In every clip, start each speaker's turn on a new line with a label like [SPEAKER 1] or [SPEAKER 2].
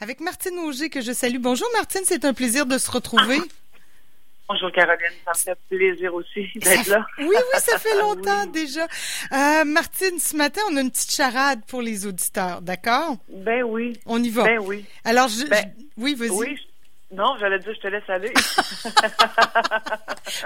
[SPEAKER 1] avec Martine Auger que je salue. Bonjour Martine, c'est un plaisir de se retrouver.
[SPEAKER 2] Bonjour Caroline, ça me fait plaisir aussi d'être là.
[SPEAKER 1] Oui, oui, ça fait longtemps déjà. Euh, Martine, ce matin, on a une petite charade pour les auditeurs, d'accord?
[SPEAKER 2] Ben oui.
[SPEAKER 1] On y va.
[SPEAKER 2] Ben oui.
[SPEAKER 1] Alors, je,
[SPEAKER 2] Ben,
[SPEAKER 1] je- oui, vas-y.
[SPEAKER 2] Oui. Non, j'allais dire, je te laisse aller.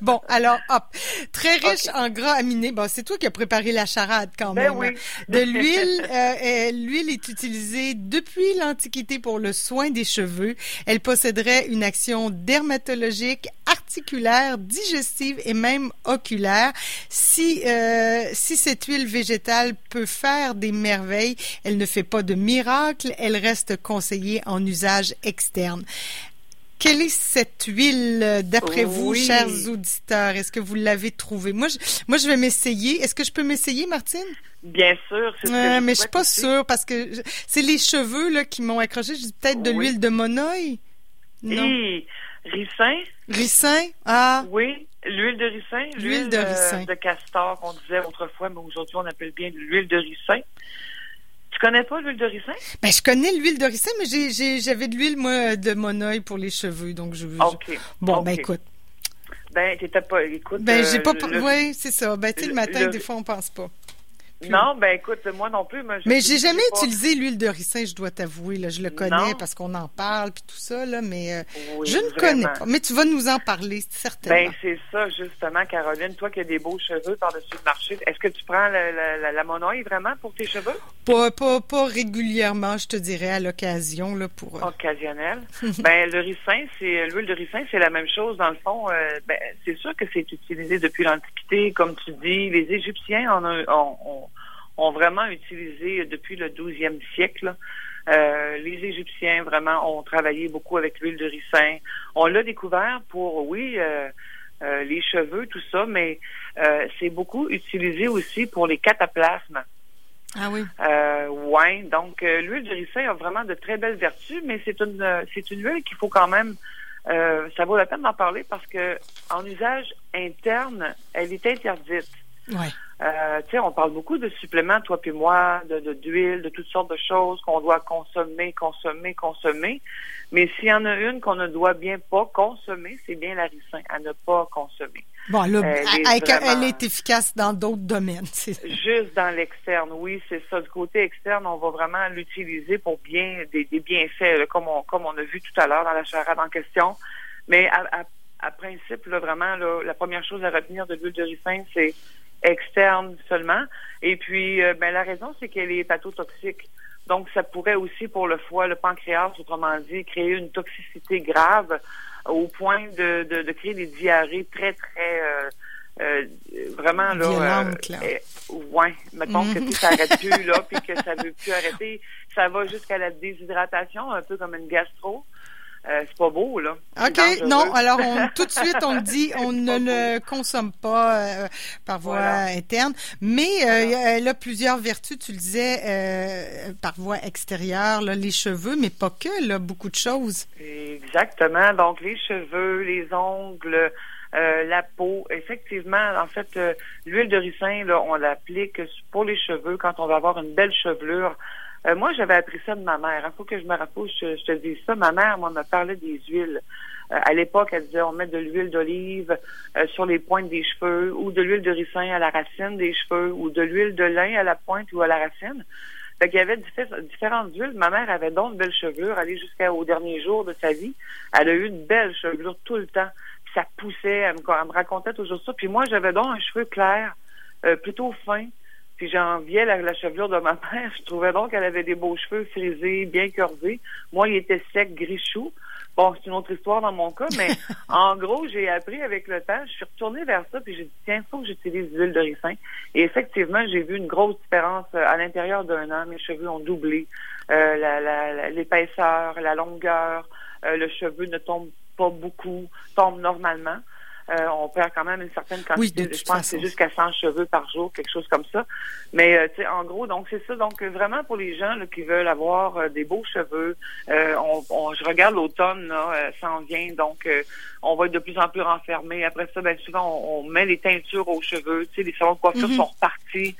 [SPEAKER 1] Bon, alors, hop. Très riche en gras aminés. Bon, c'est toi qui as préparé la charade quand
[SPEAKER 2] Ben
[SPEAKER 1] même.
[SPEAKER 2] oui.
[SPEAKER 1] hein. De l'huile. euh, euh, l'huile est utilisée depuis l'Antiquité pour le soin des cheveux. Elle posséderait une action dermatologique, articulaire, digestive et même oculaire. Si, euh, si cette huile végétale peut faire des merveilles, elle ne fait pas de miracle. Elle reste conseillée en usage externe. Quelle est cette huile, euh, d'après vous, chers auditeurs? Est-ce que vous l'avez trouvée? Moi, je, moi, je vais m'essayer. Est-ce que je peux m'essayer, Martine?
[SPEAKER 2] Bien sûr, c'est ce que
[SPEAKER 1] Euh,
[SPEAKER 2] je
[SPEAKER 1] mais je suis pas
[SPEAKER 2] aussi.
[SPEAKER 1] sûre parce que c'est les cheveux là, qui m'ont accroché. Je dis peut-être de
[SPEAKER 2] Oui.
[SPEAKER 1] l'huile de monoï. Non.
[SPEAKER 2] Et ricin,
[SPEAKER 1] Ricin? Ah,
[SPEAKER 2] oui. L'huile de ricin.
[SPEAKER 1] L'huile de ricin.
[SPEAKER 2] de castor qu'on disait autrefois, mais aujourd'hui on appelle bien l'huile de ricin. Tu connais pas l'huile de ricin?
[SPEAKER 1] ben je connais l'huile de ricin, mais j'avais de l'huile, moi, de monoï pour les cheveux. Donc, je. Bon, ben écoute.
[SPEAKER 2] Ben, t'étais pas. Écoute.
[SPEAKER 1] Ben,
[SPEAKER 2] euh,
[SPEAKER 1] j'ai pas...
[SPEAKER 2] le-
[SPEAKER 1] Oui, c'est ça. Ben, tu sais, le
[SPEAKER 2] le-
[SPEAKER 1] matin,
[SPEAKER 2] le-
[SPEAKER 1] des fois, on pense pas.
[SPEAKER 2] Non, ben écoute, moi non plus. Mais, je-
[SPEAKER 1] Mais j'ai jamais
[SPEAKER 2] pas.
[SPEAKER 1] utilisé l'huile de ricin, je dois t'avouer. Là, je le connais
[SPEAKER 2] Non.
[SPEAKER 1] parce qu'on en parle puis tout ça, là, mais euh,
[SPEAKER 2] Oui,
[SPEAKER 1] je ne
[SPEAKER 2] vraiment.
[SPEAKER 1] connais pas. Mais tu vas nous en parler, certainement.
[SPEAKER 2] Ben, c'est ça, justement, Caroline. Toi qui as des beaux cheveux par-dessus le marché, est-ce que tu prends la, la, la, la monoï vraiment pour tes cheveux?
[SPEAKER 1] Pas, pas, pas régulièrement, je te dirais, à l'occasion, là, pour... euh,
[SPEAKER 2] Occasionnel. ben, le ricin, c'est l'huile de ricin, c'est la même chose. Dans le fond, euh, ben, c'est sûr que c'est utilisé depuis l'Antiquité, comme tu dis. Les Égyptiens en ont, ont- vraiment utilisé depuis le 12e siècle. Euh, les Égyptiens vraiment ont travaillé beaucoup avec l'huile de ricin. On l'a découvert pour, oui, euh, euh, les cheveux, tout ça, mais c'est beaucoup utilisé aussi pour les cataplasmes.
[SPEAKER 1] Ah oui.
[SPEAKER 2] Euh, ouais, donc l'huile de ricin a vraiment de très belles vertus, mais c'est une c'est une huile qu'il faut quand même ça vaut la peine d'en parler parce que en usage interne, elle est interdite.
[SPEAKER 1] Ouais.
[SPEAKER 2] Euh, tu sais, on parle beaucoup de suppléments, toi puis moi, de de- d'huile, de, toutes sortes de choses qu'on doit consommer, consommer, consommer. Mais s'il y en a une qu'on ne doit bien pas consommer, c'est bien la ricin, à ne pas consommer.
[SPEAKER 1] Bon, là,
[SPEAKER 2] Elle est
[SPEAKER 1] elle efficace dans d'autres domaines. c'est-
[SPEAKER 2] Juste dans l'externe, oui, c'est ça. Du côté externe, on va vraiment l'utiliser pour bien des, des bienfaits, là, comme on comme on a vu tout à l'heure dans la charade en question. Mais à, à, à principe, là, vraiment, là, la première chose à retenir de l'huile de ricin, c'est externe seulement. Et puis, euh, ben, la raison, c'est qu'elle est hépatotoxique. Donc, ça pourrait aussi, pour le foie, le pancréas, autrement dit, créer une toxicité grave au point de, de, de créer des diarrhées très, très... euh, euh, vraiment, là...
[SPEAKER 1] Là.
[SPEAKER 2] euh, ouais, mettons que ça arrête plus, là, puis que ça veut plus arrêter. Ça va jusqu'à la déshydratation, un peu comme une gastro. Euh, c'est pas beau, là.
[SPEAKER 1] OK, non, alors on, tout de suite, on le dit, on ne le consomme pas euh, par voie
[SPEAKER 2] Voilà.
[SPEAKER 1] interne, mais euh,
[SPEAKER 2] Voilà.
[SPEAKER 1] elle a plusieurs vertus, tu le disais, euh, par voie extérieure, là, les cheveux, mais pas que, là, beaucoup de choses.
[SPEAKER 2] Exactement. Donc, les cheveux, les ongles, euh, la peau. Effectivement, en fait, l'huile de ricin, là, on l'applique pour les cheveux quand on va avoir une belle chevelure. Euh, moi, j'avais appris ça de ma mère. Il faut que je me rappelle, je, te dis ça. Ma mère, moi, me parlait des huiles. Euh, à l'époque, elle disait on met de l'huile d'olive euh, sur les pointes des cheveux ou de l'huile de ricin à la racine des cheveux ou de l'huile de lin à la pointe ou à la racine. Fait qu'il y avait diffé- différentes huiles. Ma mère avait donc une belle chevelure, allée jusqu'au dernier jour de sa vie. Elle a eu une belle chevelure tout le temps. Puis ça poussait, elle me, elle racontait toujours ça. Puis moi, j'avais donc un cheveu clair, plutôt fin. Puis j'enviais la, la chevelure de ma mère. Je trouvais donc qu'elle avait des beaux cheveux frisés, bien curvés. Moi, il était sec, gris chou. Bon, c'est une autre histoire dans mon cas, mais en gros, j'ai appris avec le temps. Je suis retournée vers ça, puis j'ai dit, tiens, faut que j'utilise l'huile de ricin. Et effectivement, j'ai vu une grosse différence euh, à l'intérieur d'un an. Mes cheveux ont doublé. Euh, la- la- la- L'épaisseur, la, longueur, euh, le cheveu ne tombe pas beaucoup, tombe normalement. Euh, on perd quand même une certaine
[SPEAKER 1] Oui,
[SPEAKER 2] quantité.
[SPEAKER 1] de
[SPEAKER 2] je pense que c'est jusqu'à 100 cheveux par jour, quelque chose comme ça. Mais euh, tu sais, en gros, donc c'est ça. Donc euh, vraiment pour les gens là, qui veulent avoir euh, des beaux cheveux, euh, on, on- je regarde l'automne là, euh, s'en vient, donc euh, on va être de plus en plus renfermé. Après ça, ben souvent on, on met les teintures aux cheveux. Tu sais, les salons de coiffure
[SPEAKER 1] Mhm.
[SPEAKER 2] sont repartis.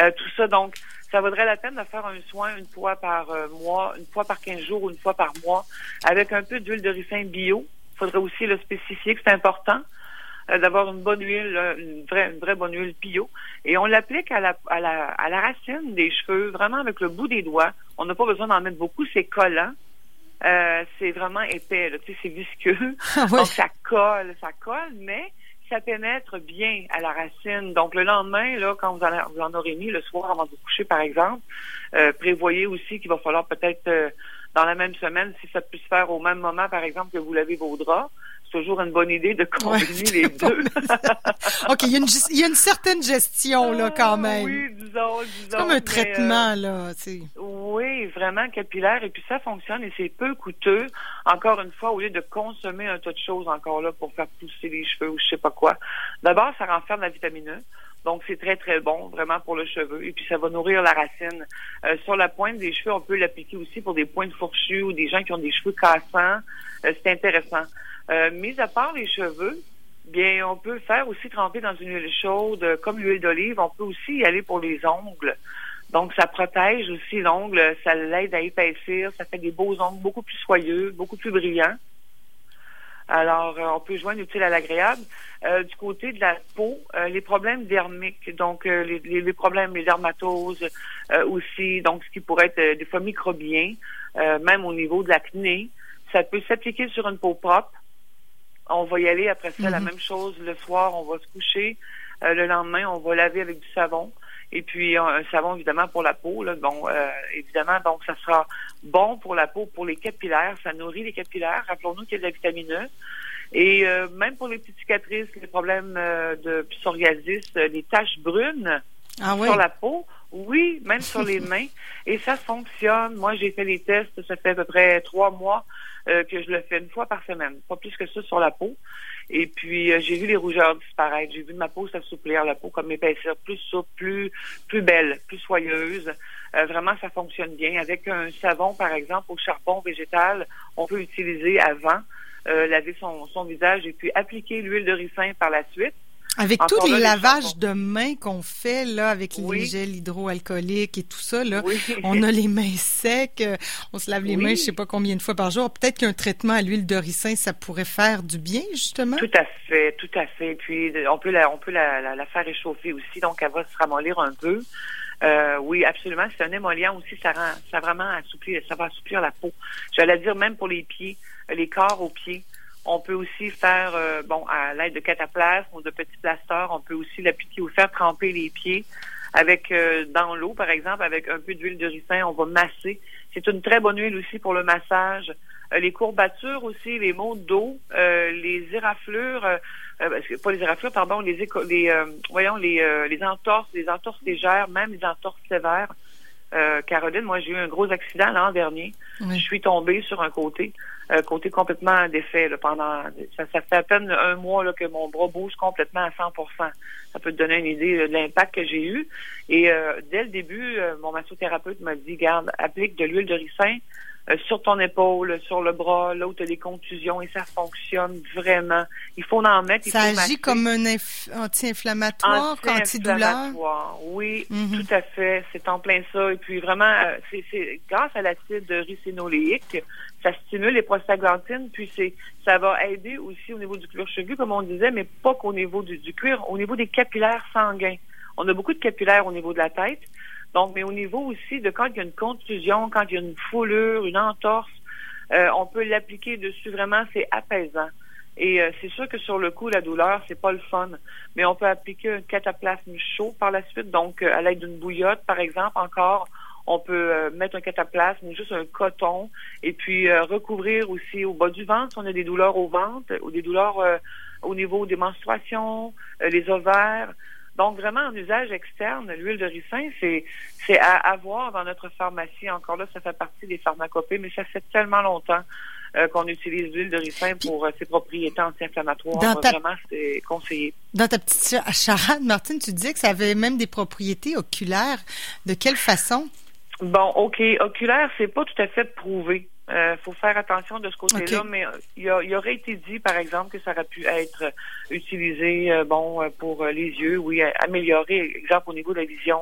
[SPEAKER 2] Euh, tout ça, donc ça vaudrait la peine de faire un soin une fois par mois, une fois par 15 jours ou une fois par mois, avec un peu d'huile de ricin bio. Il faudrait aussi le spécifier que c'est important d'avoir une bonne huile, euh, une vraie, une vraie bonne huile bio. Et on l'applique à la, à, la, à la racine des cheveux, vraiment avec le bout des doigts. On n'a pas besoin d'en mettre beaucoup, c'est collant. Euh, c'est vraiment épais, tu sais, c'est visqueux.
[SPEAKER 1] Ah oui.
[SPEAKER 2] Donc ça colle, ça colle, mais ça pénètre bien à la racine. Donc le lendemain, là, quand vous en, vous en aurez mis le soir avant de vous coucher, par exemple, euh, prévoyez aussi qu'il va falloir peut-être euh, dans la même semaine, si ça peut se faire au même moment, par exemple, que vous lavez vos draps, toujours une bonne idée de combiner
[SPEAKER 1] Ouais.
[SPEAKER 2] les deux.
[SPEAKER 1] OK, il y, a une, il y a une certaine gestion, là, quand même.
[SPEAKER 2] Ah, Oui, disons, disons.
[SPEAKER 1] c'est comme un
[SPEAKER 2] euh,
[SPEAKER 1] traitement, là. c'est-
[SPEAKER 2] Oui, vraiment capillaire. Et puis ça fonctionne et c'est peu coûteux. Encore une fois, au lieu de consommer un tas de choses encore là pour faire pousser les cheveux ou je sais pas quoi. D'abord, ça renferme la vitamine E. Donc, c'est très, très bon, vraiment, pour le cheveu. Et puis, ça va nourrir la racine. Euh, sur la pointe des cheveux, on peut l'appliquer aussi pour des pointes fourchues ou des gens qui ont des cheveux cassants. Euh, c'est intéressant. Euh, mis à part les cheveux, bien, on peut faire aussi tremper dans une huile chaude, euh, comme l'huile d'olive. On peut aussi y aller pour les ongles. Donc, ça protège aussi l'ongle, ça l'aide à épaissir, ça fait des beaux ongles beaucoup plus soyeux, beaucoup plus brillants. Alors, euh, on peut joindre l'utile à l'agréable. Euh, du côté de la peau, euh, les problèmes dermiques, donc euh, les, les- problèmes, les dermatoses aussi, donc ce qui pourrait être des fois microbien, même au niveau de l'acné, ça peut s'appliquer sur une peau propre. On va y aller après ça, la
[SPEAKER 1] Mhm.
[SPEAKER 2] même chose le soir, on va se coucher. Euh, le lendemain, on va laver avec du savon. Et puis un, un savon évidemment pour la peau. Là, bon, euh, évidemment, donc ça sera bon pour la peau, pour les capillaires. Ça nourrit les capillaires. Rappelons-nous qu'il y a de la vitamine E. Et euh, même pour les petites cicatrices, les problèmes euh, de psoriasis, euh, les taches brunes
[SPEAKER 1] Ah oui.
[SPEAKER 2] sur la peau, oui, même sur les mains. Et ça fonctionne. Moi, j'ai fait les tests, ça fait à peu près trois mois euh, que je le fais une fois par semaine, pas plus que ça sur la peau. Et puis, euh, j'ai vu les rougeurs disparaître. J'ai vu ma peau s'assouplir, la peau comme épaissir, plus souple, plus, plus belle, plus soyeuse. Euh, vraiment, ça fonctionne bien. Avec un savon, par exemple, au charbon végétal, on peut utiliser avant, laver son, son visage et puis appliquer l'huile de ricin par la suite.
[SPEAKER 1] Avec
[SPEAKER 2] Encore
[SPEAKER 1] tous les
[SPEAKER 2] là,
[SPEAKER 1] lavages de mains qu'on fait, là, avec les gels hydroalcooliques et tout ça, là,
[SPEAKER 2] Oui.
[SPEAKER 1] on a les mains secs, euh, on se lave les
[SPEAKER 2] Oui.
[SPEAKER 1] mains, je sais pas combien de fois par jour. Peut-être qu'un traitement à l'huile de ricin, ça pourrait faire du bien, justement.
[SPEAKER 2] Tout à fait, tout à fait. Puis on peut la, on peut la, la, la faire réchauffer aussi, donc elle va se ramollir un peu. Euh, oui, absolument. C'est un émollient aussi, ça rend, ça vraiment assouplir, ça va assouplir la peau. J'allais dire même pour les pieds, les corps aux pieds. On peut aussi faire, euh, bon, à l'aide de cataplasme ou de petits plasteurs, on peut aussi l'appliquer ou faire tremper les pieds avec euh, dans l'eau, par exemple, avec un peu d'huile de ricin, on va masser. C'est une très bonne huile aussi pour le massage. Euh, les courbatures aussi, les maux de dos, euh, les éraflures, euh, euh, pas les éraflures, pardon, les, les euh, voyons les, euh, les entorses, les entorses légères, même les entorses sévères. Euh, Caroline, moi j'ai eu un gros accident l'an dernier.
[SPEAKER 1] Oui.
[SPEAKER 2] Je suis tombée sur un côté, euh, côté complètement défait là, pendant ça, ça fait à peine un mois là, que mon bras bouge complètement à 100% Ça peut te donner une idée de l'impact que j'ai eu. Et euh, dès le début, euh, mon massothérapeute m'a dit garde, applique de l'huile de ricin euh, sur ton épaule, sur le bras, là où tu as des contusions, et ça fonctionne vraiment. Il faut en mettre. il
[SPEAKER 1] Ça
[SPEAKER 2] faut
[SPEAKER 1] agit
[SPEAKER 2] masser.
[SPEAKER 1] comme un inf- anti-inflammatoire, antidouleur.
[SPEAKER 2] Oui,
[SPEAKER 1] Mhm.
[SPEAKER 2] tout à fait. C'est en plein ça. Et puis vraiment, euh, c'est c'est grâce à l'acide ricinoléique, ça stimule les prostaglandines, puis c'est ça va aider aussi au niveau du cuir chevelu, comme on disait, mais pas qu'au niveau du, du cuir, au niveau des capillaires sanguins. On a beaucoup de capillaires au niveau de la tête. Donc, mais au niveau aussi de quand il y a une contusion, quand il y a une foulure, une entorse, euh, on peut l'appliquer dessus. Vraiment, c'est apaisant. Et euh, c'est sûr que sur le coup, la douleur, c'est pas le fun. Mais on peut appliquer un cataplasme chaud par la suite. Donc, euh, à l'aide d'une bouillotte, par exemple, encore, on peut euh, mettre un cataplasme ou juste un coton et puis euh, recouvrir aussi au bas du ventre si on a des douleurs au ventre ou des douleurs euh, au niveau des menstruations, les ovaires. Donc, vraiment, en usage externe, l'huile de ricin, c'est c'est à avoir dans notre pharmacie. Encore là, ça fait partie des pharmacopées, mais ça fait tellement longtemps euh, qu'on utilise l'huile de ricin pour euh, ses propriétés anti-inflammatoires.
[SPEAKER 1] Ta-
[SPEAKER 2] Vraiment, c'est conseillé.
[SPEAKER 1] Dans ta petite cha- charade, Martine, tu disais que ça avait même des propriétés oculaires. De quelle façon?
[SPEAKER 2] Bon, OK. Oculaire, c'est pas tout à fait prouvé. Euh, faut faire attention de ce côté-là, mais il, y aurait été dit, par exemple, que ça aurait pu être utilisé, euh, bon, pour les yeux, oui, améliorer, exemple au niveau de la vision,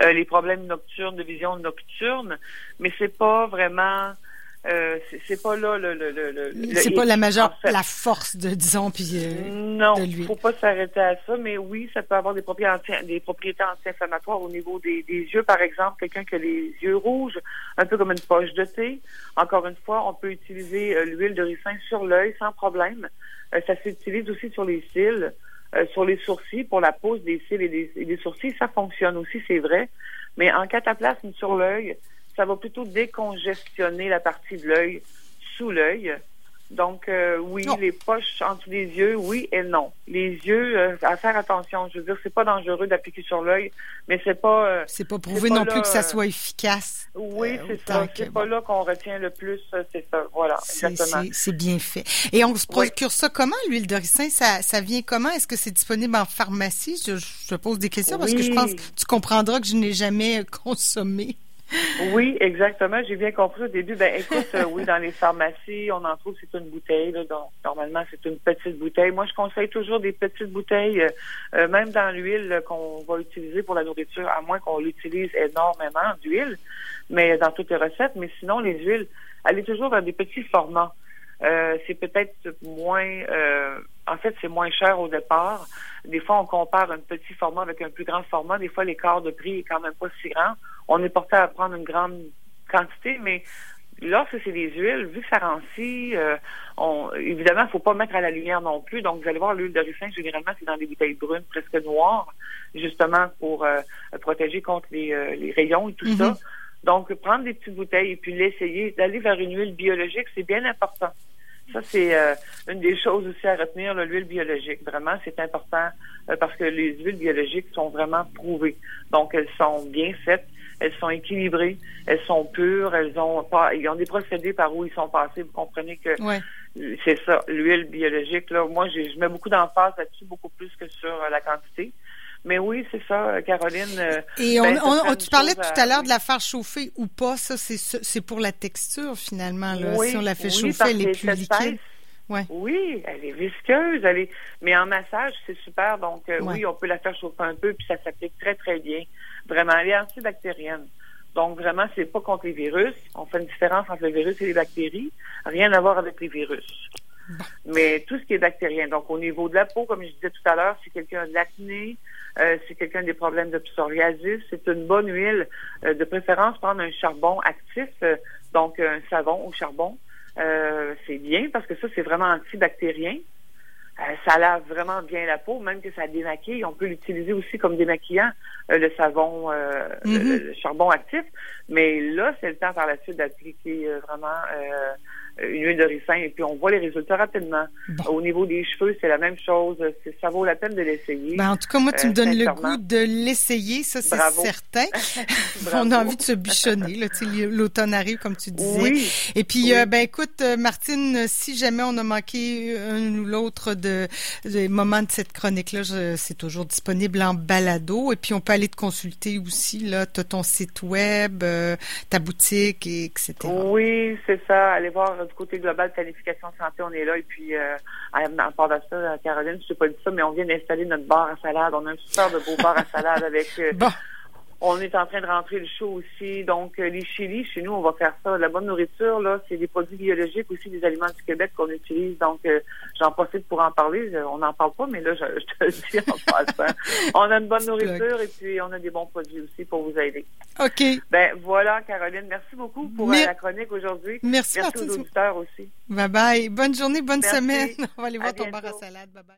[SPEAKER 2] les problèmes nocturnes, de vision nocturne, mais c'est pas vraiment euh, c'est pas là le, le, le,
[SPEAKER 1] c'est pas la majeure la force de disons puis euh,
[SPEAKER 2] non de faut pas s'arrêter à ça mais oui ça peut avoir des propriétés des propriétés anti-inflammatoires au niveau des, des yeux. Par exemple quelqu'un qui a les yeux rouges un peu comme une poche de thé. Encore une fois on peut utiliser euh, l'huile de ricin sur l'œil sans problème. Ça s'utilise aussi sur les cils sur les sourcils pour la pose des cils et des, et des sourcils. Ça fonctionne aussi c'est vrai. Mais en cataplasme sur l'œil ça va plutôt décongestionner la partie de l'œil sous l'œil. Donc, euh, oui, les poches entre les yeux, oui et non. Les yeux, euh, à faire attention. Je veux dire, c'est pas dangereux d'appliquer sur l'œil, mais c'est pas.
[SPEAKER 1] Euh, c'est pas prouvé non plus que ça soit efficace.
[SPEAKER 2] Oui, c'est ça. C'est pas là qu'on retient le plus. C'est ça. Voilà, exactement.
[SPEAKER 1] C'est bien fait. Et on se procure ça comment, l'huile de ricin? Ça, ça vient comment? Est-ce que c'est disponible en pharmacie? Je, je pose des questions parce que je pense que tu comprendras que je n'ai jamais consommé.
[SPEAKER 2] Oui, exactement. J'ai bien compris au début. Ben, écoute, euh, oui, dans les pharmacies, on en trouve, c'est une bouteille. Là, donc, normalement, c'est une petite bouteille. Moi, je conseille toujours des petites bouteilles, euh, euh, même dans l'huile qu'on va utiliser pour la nourriture, à moins qu'on l'utilise énormément d'huile, mais dans toutes les recettes. Mais sinon, les huiles, allez toujours vers des petits formats. c'est peut-être moins en fait, c'est moins cher au départ. Des fois, on compare un petit format avec un plus grand format. Des fois, l'écart de prix est quand même pas si grand. On est porté à prendre une grande quantité, mais lorsque c'est des huiles, vu que ça rancit, euh, on, évidemment, il faut pas mettre à la lumière non plus. Donc, vous allez voir, l'huile de ricin, généralement, c'est dans des bouteilles brunes, presque noires, justement pour euh, protéger contre les, euh, les, rayons et tout ça. Mm-hmm. Donc, prendre des petites bouteilles et puis l'essayer, d'aller vers une huile biologique, c'est bien important. Ça, c'est euh, une des choses aussi à retenir, l'huile biologique. Vraiment, c'est important euh, parce que les huiles biologiques sont vraiment prouvées. Donc, elles sont bien faites, elles sont équilibrées, elles sont pures, elles ont pas, ils ont des procédés par où ils sont passés. Vous comprenez que c'est ça, l'huile biologique. Là, moi, je mets beaucoup d'emphase là-dessus, beaucoup plus que sur euh, la quantité. Mais oui, c'est ça, Caroline. Euh,
[SPEAKER 1] Et ben, on, tu parlais tout à l'heure de la faire chauffer ou pas. Ça, c'est pour la texture, finalement. Là. si on la fait chauffer, elle est plus liquide.
[SPEAKER 2] Ouais. Oui, elle est visqueuse, elle est. Mais en massage, c'est super. Donc euh, oui, on peut la faire chauffer un peu, puis ça s'applique très très bien. Vraiment, elle est antibactérienne. Donc vraiment, c'est pas contre les virus. On fait une différence entre le virus et les bactéries. Rien à voir avec les virus. Mais tout ce qui est bactérien. Donc au niveau de la peau, comme je disais tout à l'heure, si quelqu'un a de l'acné, euh, si quelqu'un a des problèmes de psoriasis, c'est une bonne huile. Euh, de préférence, prendre un charbon actif, euh, donc un savon au charbon. c'est bien parce que ça, c'est vraiment antibactérien. ça lave vraiment bien la peau, même que ça démaquille. On peut l'utiliser aussi comme démaquillant, le savon, mm-hmm. le, charbon actif. Mais là, c'est le temps par la suite d'appliquer vraiment une huile de ricin et puis on voit les résultats rapidement. Au niveau des cheveux, c'est la même chose. Ça vaut la peine de l'essayer.
[SPEAKER 1] Ben, en tout cas, moi, tu me donnes le goût de l'essayer, ça c'est certain. on a envie de se bichonner. L'automne arrive, comme tu disais. Et puis, euh, ben écoute, euh, Martine, si jamais on a manqué un ou l'autre de, des moments de cette chronique-là, c'est toujours disponible en balado. Et puis, on peut aller te consulter aussi. Là, tu as ton site web, euh, ta boutique, etc.
[SPEAKER 2] Oui, c'est ça. Allez voir du côté global, planification santé, on est là. Et puis, euh, en part de ça, Caroline, je t'ai pas dit ça, mais on vient d'installer notre bar à salade. On a un super de beau bar à salade avec euh, on est en train de rentrer le show aussi. Donc, euh, les chilis, chez nous, on va faire ça. La bonne nourriture, là, c'est des produits biologiques aussi, des aliments du Québec qu'on utilise. Donc, euh, j'en profite pour en parler. On n'en parle pas, mais là, je, te le dis en passant. on a une bonne nourriture et puis on a des bons produits aussi pour vous aider.
[SPEAKER 1] OK.
[SPEAKER 2] Ben voilà, Caroline. Merci beaucoup pour euh, la chronique aujourd'hui.
[SPEAKER 1] Merci,
[SPEAKER 2] merci aux auditeurs aussi.
[SPEAKER 1] Bye bye. Bonne journée, bonne semaine. On va aller voir ton bar à salade. Bye bye.